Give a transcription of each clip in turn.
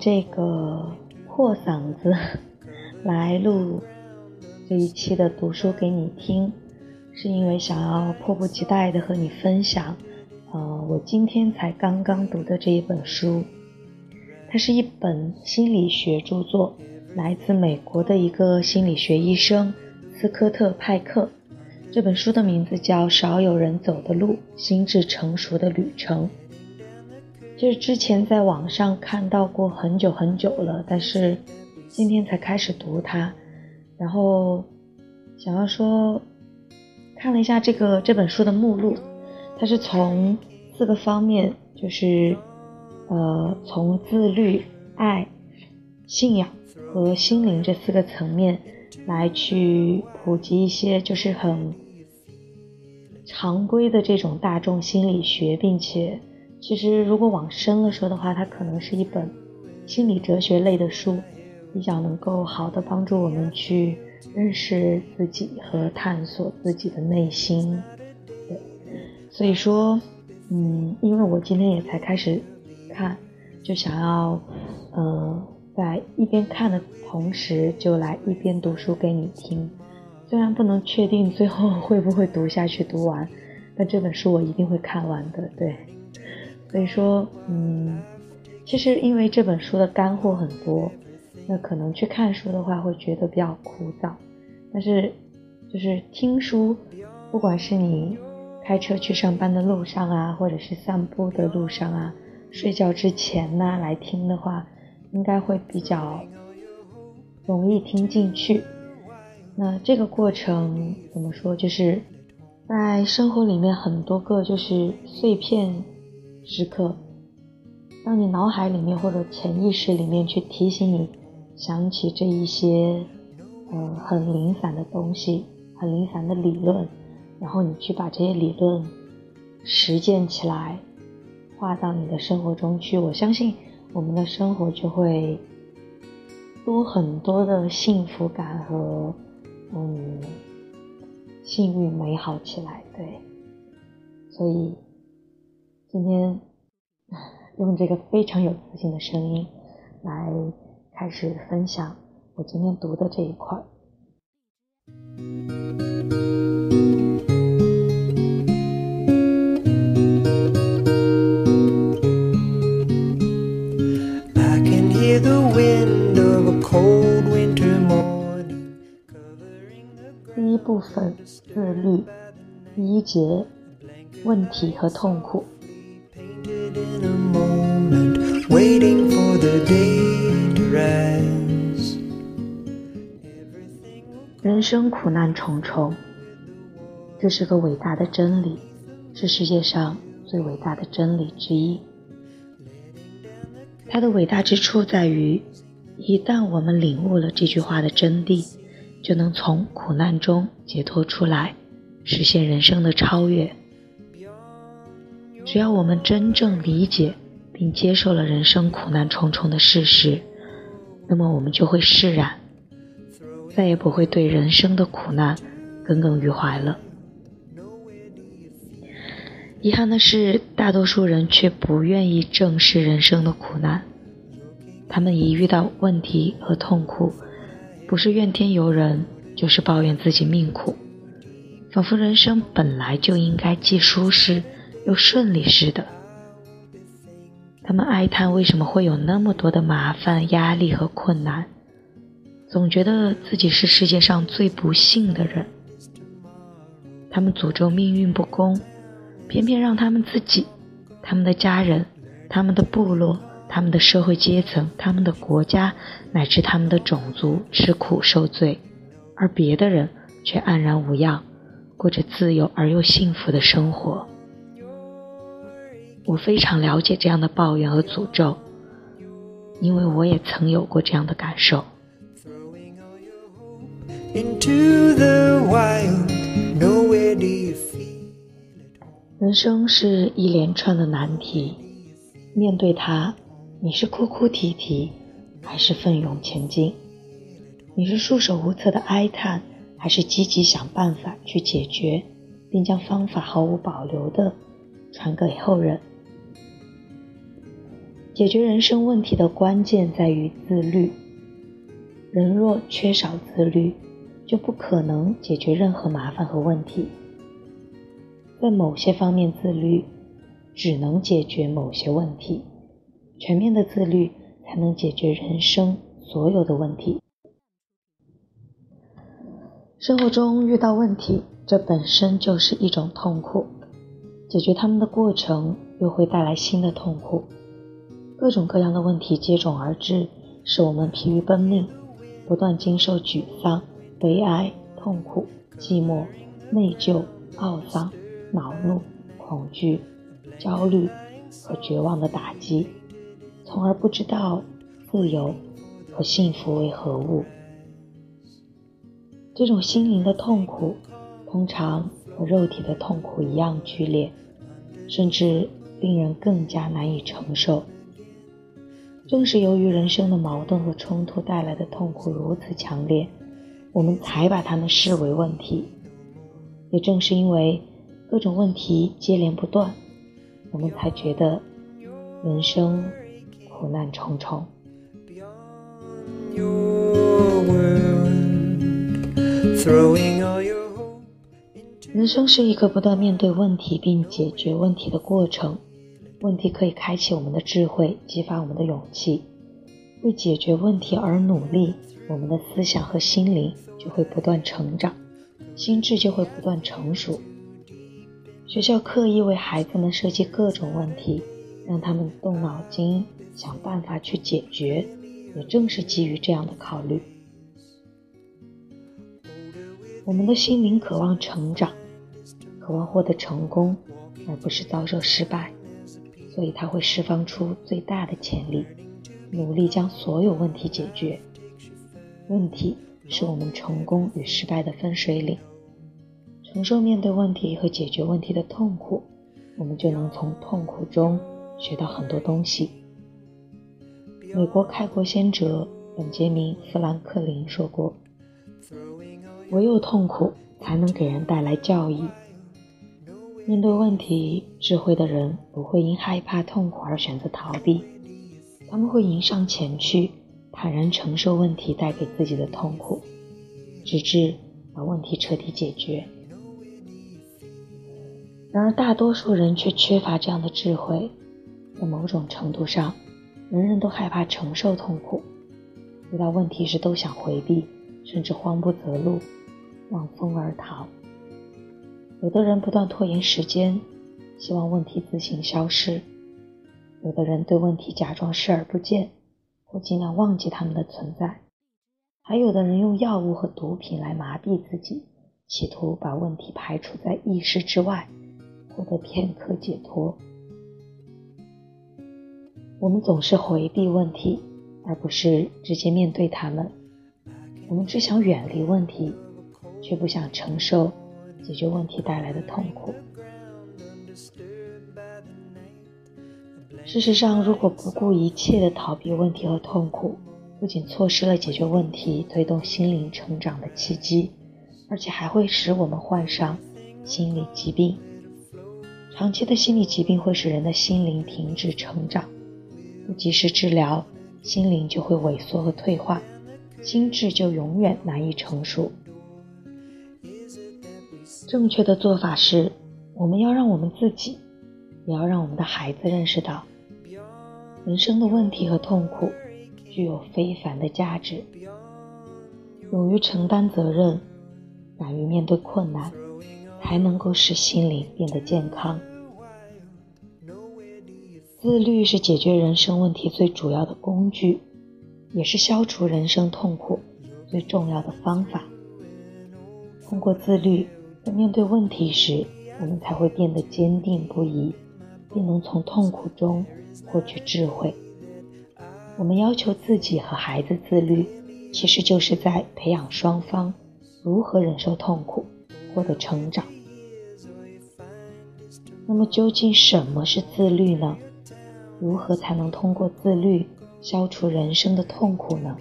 这个破嗓子来录这一期的读书给你听，是因为想要迫不及待的和你分享，呃，我今天才刚刚读的这一本书。它是一本心理学著作，来自美国的一个心理学医生斯科特·派克。这本书的名字叫《少有人走的路：心智成熟的旅程》。就是之前在网上看到过很久很久了，但是今天才开始读它，然后想要说看了一下这个这本书的目录，它是从四个方面，就是呃从自律、爱、信仰和心灵这四个层面来去普及一些就是很常规的这种大众心理学，并且。其实，如果往深了说的话，它可能是一本心理哲学类的书，比较能够好的帮助我们去认识自己和探索自己的内心。对，所以说，嗯，因为我今天也才开始看，就想要，呃，在一边看的同时，就来一边读书给你听。虽然不能确定最后会不会读下去读完，但这本书我一定会看完的。对。所以说，嗯，其实因为这本书的干货很多，那可能去看书的话会觉得比较枯燥。但是，就是听书，不管是你开车去上班的路上啊，或者是散步的路上啊，睡觉之前呢来听的话，应该会比较容易听进去。那这个过程怎么说？就是在生活里面很多个就是碎片。时刻，当你脑海里面或者潜意识里面去提醒你，想起这一些，呃，很零散的东西，很零散的理论，然后你去把这些理论实践起来，画到你的生活中去，我相信我们的生活就会多很多的幸福感和，嗯，幸运美好起来，对，所以。今天用这个非常有自信的声音来开始分享我今天读的这一块。第一部分自律，第一节问题和痛苦。人生苦难重重，这是个伟大的真理，是世界上最伟大的真理之一。它的伟大之处在于，一旦我们领悟了这句话的真谛，就能从苦难中解脱出来，实现人生的超越。只要我们真正理解并接受了人生苦难重重的事实，那么我们就会释然，再也不会对人生的苦难耿耿于怀了。遗憾的是，大多数人却不愿意正视人生的苦难，他们一遇到问题和痛苦，不是怨天尤人，就是抱怨自己命苦，仿佛人生本来就应该既舒适。又顺利似的，他们哀叹为什么会有那么多的麻烦、压力和困难，总觉得自己是世界上最不幸的人。他们诅咒命运不公，偏偏让他们自己、他们的家人、他们的部落、他们的社会阶层、他们的国家乃至他们的种族吃苦受罪，而别的人却安然无恙，过着自由而又幸福的生活。我非常了解这样的抱怨和诅咒，因为我也曾有过这样的感受。人生是一连串的难题，面对它，你是哭哭啼啼，还是奋勇前进？你是束手无策的哀叹，还是积极想办法去解决，并将方法毫无保留的传给后人？解决人生问题的关键在于自律。人若缺少自律，就不可能解决任何麻烦和问题。在某些方面自律，只能解决某些问题；全面的自律才能解决人生所有的问题。生活中遇到问题，这本身就是一种痛苦，解决他们的过程又会带来新的痛苦。各种各样的问题接踵而至，使我们疲于奔命，不断经受沮丧、悲哀、痛苦、寂寞、内疚、懊丧。恼怒、恐惧、焦虑和绝望的打击，从而不知道自由和幸福为何物。这种心灵的痛苦，通常和肉体的痛苦一样剧烈，甚至令人更加难以承受。正是由于人生的矛盾和冲突带来的痛苦如此强烈，我们才把它们视为问题。也正是因为。各种问题接连不断，我们才觉得人生苦难重重。人生是一个不断面对问题并解决问题的过程。问题可以开启我们的智慧，激发我们的勇气。为解决问题而努力，我们的思想和心灵就会不断成长，心智就会不断成熟。学校刻意为孩子们设计各种问题，让他们动脑筋想办法去解决。也正是基于这样的考虑，我们的心灵渴望成长，渴望获得成功，而不是遭受失败，所以他会释放出最大的潜力，努力将所有问题解决。问题是我们成功与失败的分水岭。承受面对问题和解决问题的痛苦，我们就能从痛苦中学到很多东西。美国开国先哲本杰明·富兰克林说过：“唯有痛苦才能给人带来教益。”面对问题，智慧的人不会因害怕痛苦而选择逃避，他们会迎上前去，坦然承受问题带给自己的痛苦，直至把问题彻底解决。然而，大多数人却缺乏这样的智慧。在某种程度上，人人都害怕承受痛苦，遇到问题时都想回避，甚至慌不择路，望风而逃。有的人不断拖延时间，希望问题自行消失；有的人对问题假装视而不见，或尽量忘记他们的存在；还有的人用药物和毒品来麻痹自己，企图把问题排除在意识之外。获得片刻解脱。我们总是回避问题，而不是直接面对他们。我们只想远离问题，却不想承受解决问题带来的痛苦。事实上，如果不顾一切的逃避问题和痛苦，不仅错失了解决问题、推动心灵成长的契机，而且还会使我们患上心理疾病。长期的心理疾病会使人的心灵停止成长，不及时治疗，心灵就会萎缩和退化，心智就永远难以成熟。正确的做法是，我们要让我们自己，也要让我们的孩子认识到，人生的问题和痛苦具有非凡的价值。勇于承担责任，敢于面对困难，才能够使心灵变得健康。自律是解决人生问题最主要的工具，也是消除人生痛苦最重要的方法。通过自律，在面对问题时，我们才会变得坚定不移，并能从痛苦中获取智慧。我们要求自己和孩子自律，其实就是在培养双方如何忍受痛苦，获得成长。那么，究竟什么是自律呢？如何才能通过自律消除人生的痛苦呢？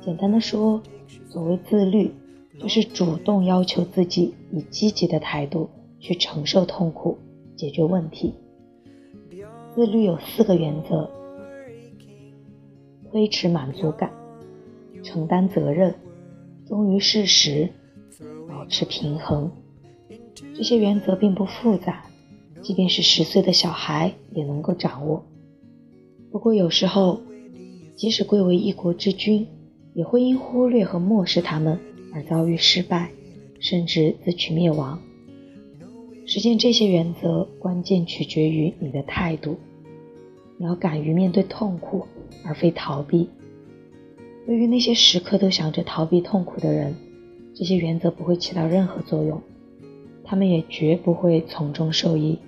简单的说，所谓自律，就是主动要求自己以积极的态度去承受痛苦、解决问题。自律有四个原则：维持满足感，承担责任，忠于事实，保持平衡。这些原则并不复杂，即便是十岁的小孩也能够掌握。不过有时候，即使贵为一国之君，也会因忽略和漠视他们而遭遇失败，甚至自取灭亡。实现这些原则，关键取决于你的态度。你要敢于面对痛苦，而非逃避。对于那些时刻都想着逃避痛苦的人，这些原则不会起到任何作用，他们也绝不会从中受益。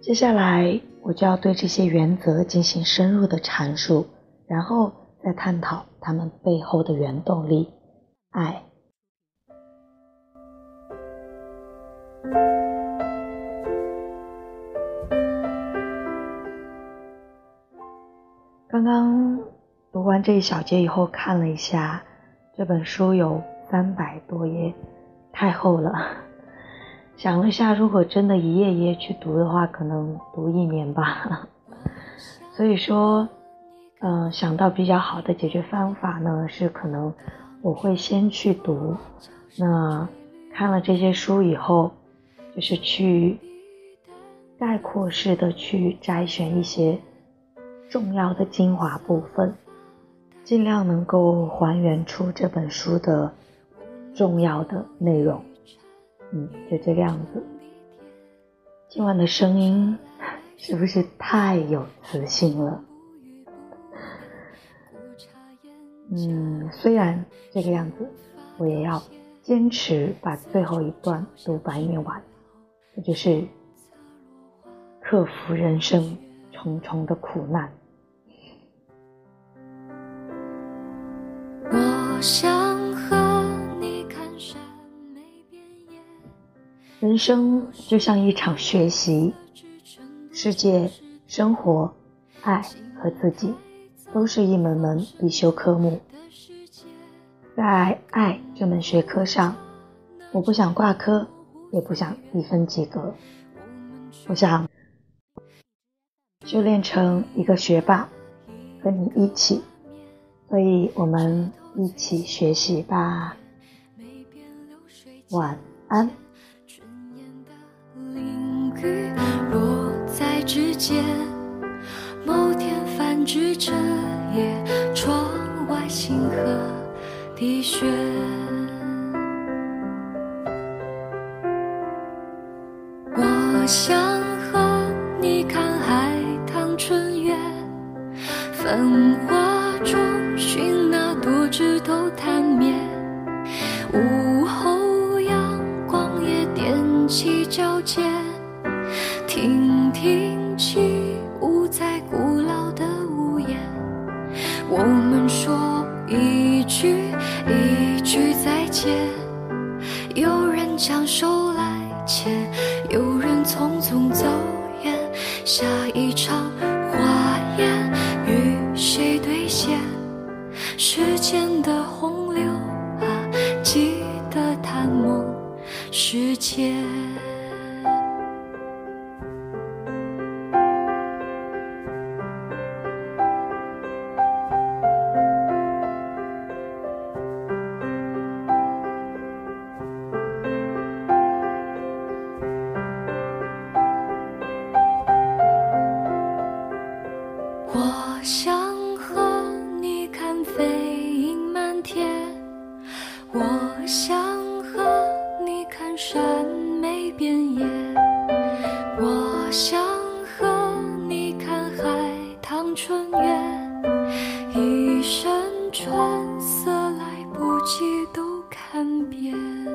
接下来，我就要对这些原则进行深入的阐述，然后再探讨他们背后的原动力——爱。刚刚读完这一小节以后，看了一下这本书有三百多页，太厚了。想了一下，如果真的一页一页去读的话，可能读一年吧。所以说，嗯，想到比较好的解决方法呢，是可能我会先去读。那看了这些书以后，就是去概括式的去摘选一些。重要的精华部分，尽量能够还原出这本书的重要的内容。嗯，就这个样子。今晚的声音 是不是太有磁性了？嗯，虽然这个样子，我也要坚持把最后一段独白念完。这就是克服人生重重的苦难。想和你看山没边人生就像一场学习，世界、生活、爱和自己，都是一门门必修科目。在爱这门学科上，我不想挂科，也不想一分及格，我想修炼成一个学霸，和你一起。所以我们。一起学习吧，晚安。落在指尖，某天泛指着夜，窗外星河滴血。我想相守来牵，有人匆匆走远。下一场花宴与谁兑现？时间的红春月一身春色来不及都看遍。